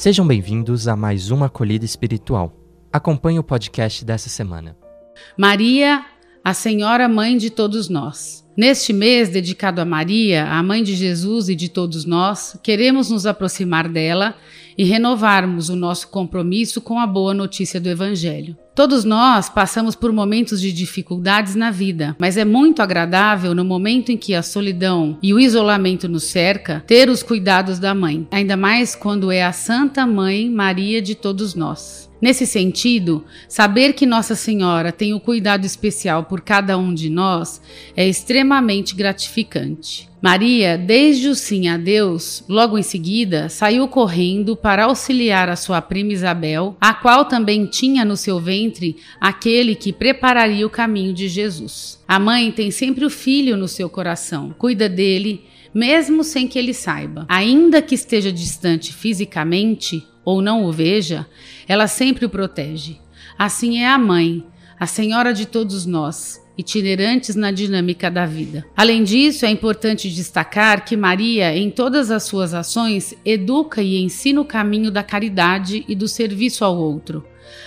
Sejam bem-vindos a mais uma acolhida espiritual. Acompanhe o podcast dessa semana. Maria, a Senhora Mãe de todos nós. Neste mês dedicado a Maria, a mãe de Jesus e de todos nós, queremos nos aproximar dela e renovarmos o nosso compromisso com a boa notícia do Evangelho. Todos nós passamos por momentos de dificuldades na vida, mas é muito agradável no momento em que a solidão e o isolamento nos cerca, ter os cuidados da mãe, ainda mais quando é a Santa Mãe Maria de todos nós. Nesse sentido, saber que Nossa Senhora tem o cuidado especial por cada um de nós é extremamente gratificante. Maria, desde o sim a Deus, logo em seguida, saiu correndo para auxiliar a sua prima Isabel, a qual também tinha no seu ventre aquele que prepararia o caminho de Jesus. A mãe tem sempre o filho no seu coração, cuida dele, mesmo sem que ele saiba. Ainda que esteja distante fisicamente ou não o veja, ela sempre o protege. Assim é a mãe, a senhora de todos nós itinerantes na dinâmica da vida. Além disso, é importante destacar que Maria, em todas as suas ações, educa e ensina o caminho da caridade e do serviço ao outro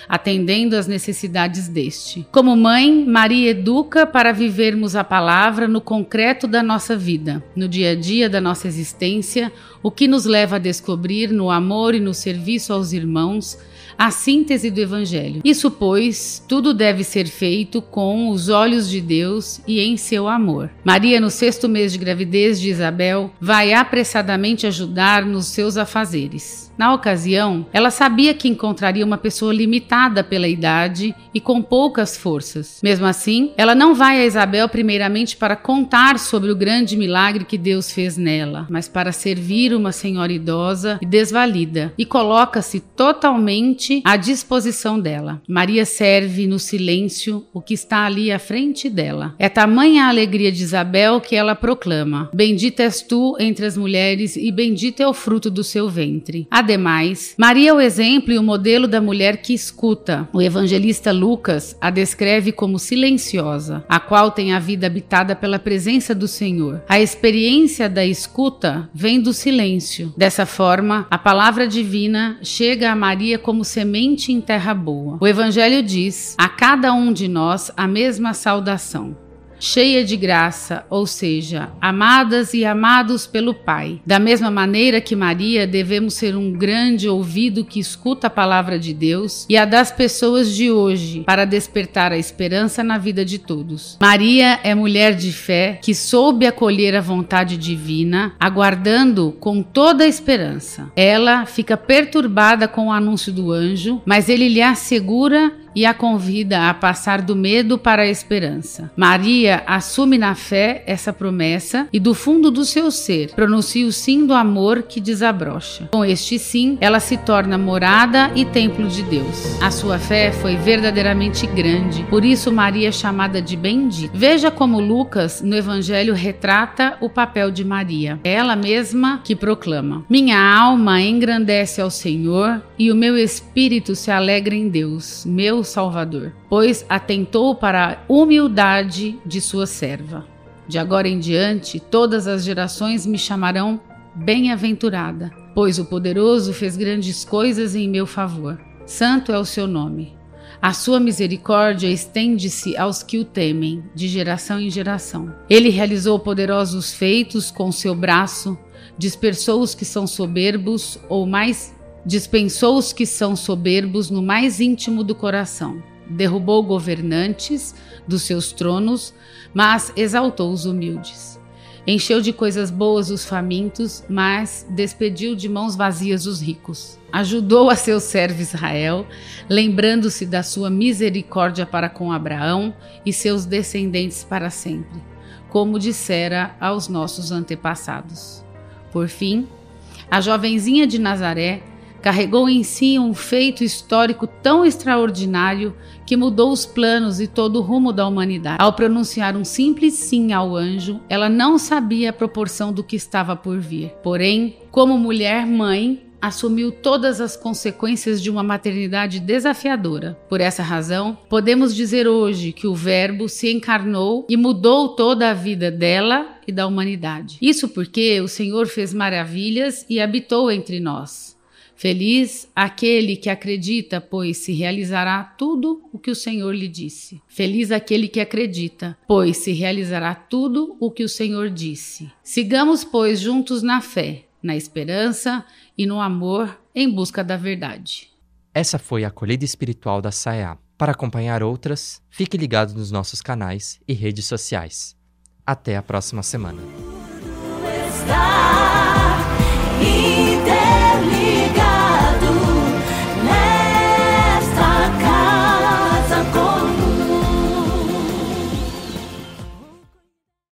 atendendo às necessidades deste. Como mãe, Maria educa para vivermos a palavra no concreto da nossa vida, no dia a dia da nossa existência, o que nos leva a descobrir no amor e no serviço aos irmãos a síntese do Evangelho. Isso, pois, tudo deve ser feito com os olhos de Deus e em seu amor. Maria, no sexto mês de gravidez de Isabel, vai apressadamente ajudar nos seus afazeres. Na ocasião, ela sabia que encontraria uma pessoa limitada pela idade e com poucas forças. Mesmo assim, ela não vai a Isabel primeiramente para contar sobre o grande milagre que Deus fez nela, mas para servir uma senhora idosa e desvalida, e coloca-se totalmente à disposição dela. Maria serve no silêncio o que está ali à frente dela. É tamanha a alegria de Isabel que ela proclama: Bendita és tu entre as mulheres, e bendito é o fruto do seu ventre. Ademais, Maria é o exemplo e o modelo da mulher que escuta. O evangelista Lucas a descreve como silenciosa, a qual tem a vida habitada pela presença do Senhor. A experiência da escuta vem do silêncio. Dessa forma, a palavra divina chega a Maria como semente em terra boa. O evangelho diz a cada um de nós a mesma saudação cheia de graça, ou seja, amadas e amados pelo Pai. Da mesma maneira que Maria, devemos ser um grande ouvido que escuta a palavra de Deus e a das pessoas de hoje para despertar a esperança na vida de todos. Maria é mulher de fé que soube acolher a vontade divina, aguardando com toda a esperança. Ela fica perturbada com o anúncio do anjo, mas ele lhe assegura e a convida a passar do medo para a esperança. Maria assume na fé essa promessa e, do fundo do seu ser, pronuncia o sim do amor que desabrocha. Com este sim, ela se torna morada e templo de Deus. A sua fé foi verdadeiramente grande, por isso Maria é chamada de bendita. Veja como Lucas, no Evangelho, retrata o papel de Maria. É ela mesma que proclama: Minha alma engrandece ao Senhor e o meu espírito se alegra em Deus, meu Salvador, pois atentou para a humildade de sua serva. De agora em diante, todas as gerações me chamarão bem-aventurada, pois o poderoso fez grandes coisas em meu favor. Santo é o seu nome. A sua misericórdia estende-se aos que o temem, de geração em geração. Ele realizou poderosos feitos com seu braço, dispersou os que são soberbos ou mais Dispensou os que são soberbos no mais íntimo do coração. Derrubou governantes dos seus tronos, mas exaltou os humildes. Encheu de coisas boas os famintos, mas despediu de mãos vazias os ricos. Ajudou a seu servo Israel, lembrando-se da sua misericórdia para com Abraão e seus descendentes para sempre, como dissera aos nossos antepassados. Por fim, a jovenzinha de Nazaré carregou em si um feito histórico tão extraordinário que mudou os planos e todo o rumo da humanidade. Ao pronunciar um simples sim ao anjo, ela não sabia a proporção do que estava por vir. Porém, como mulher mãe, assumiu todas as consequências de uma maternidade desafiadora. Por essa razão, podemos dizer hoje que o Verbo se encarnou e mudou toda a vida dela e da humanidade. Isso porque o Senhor fez maravilhas e habitou entre nós Feliz aquele que acredita, pois se realizará tudo o que o Senhor lhe disse. Feliz aquele que acredita, pois se realizará tudo o que o Senhor disse. Sigamos, pois, juntos na fé, na esperança e no amor em busca da verdade. Essa foi a acolhida espiritual da SAEA. Para acompanhar outras, fique ligado nos nossos canais e redes sociais. Até a próxima semana.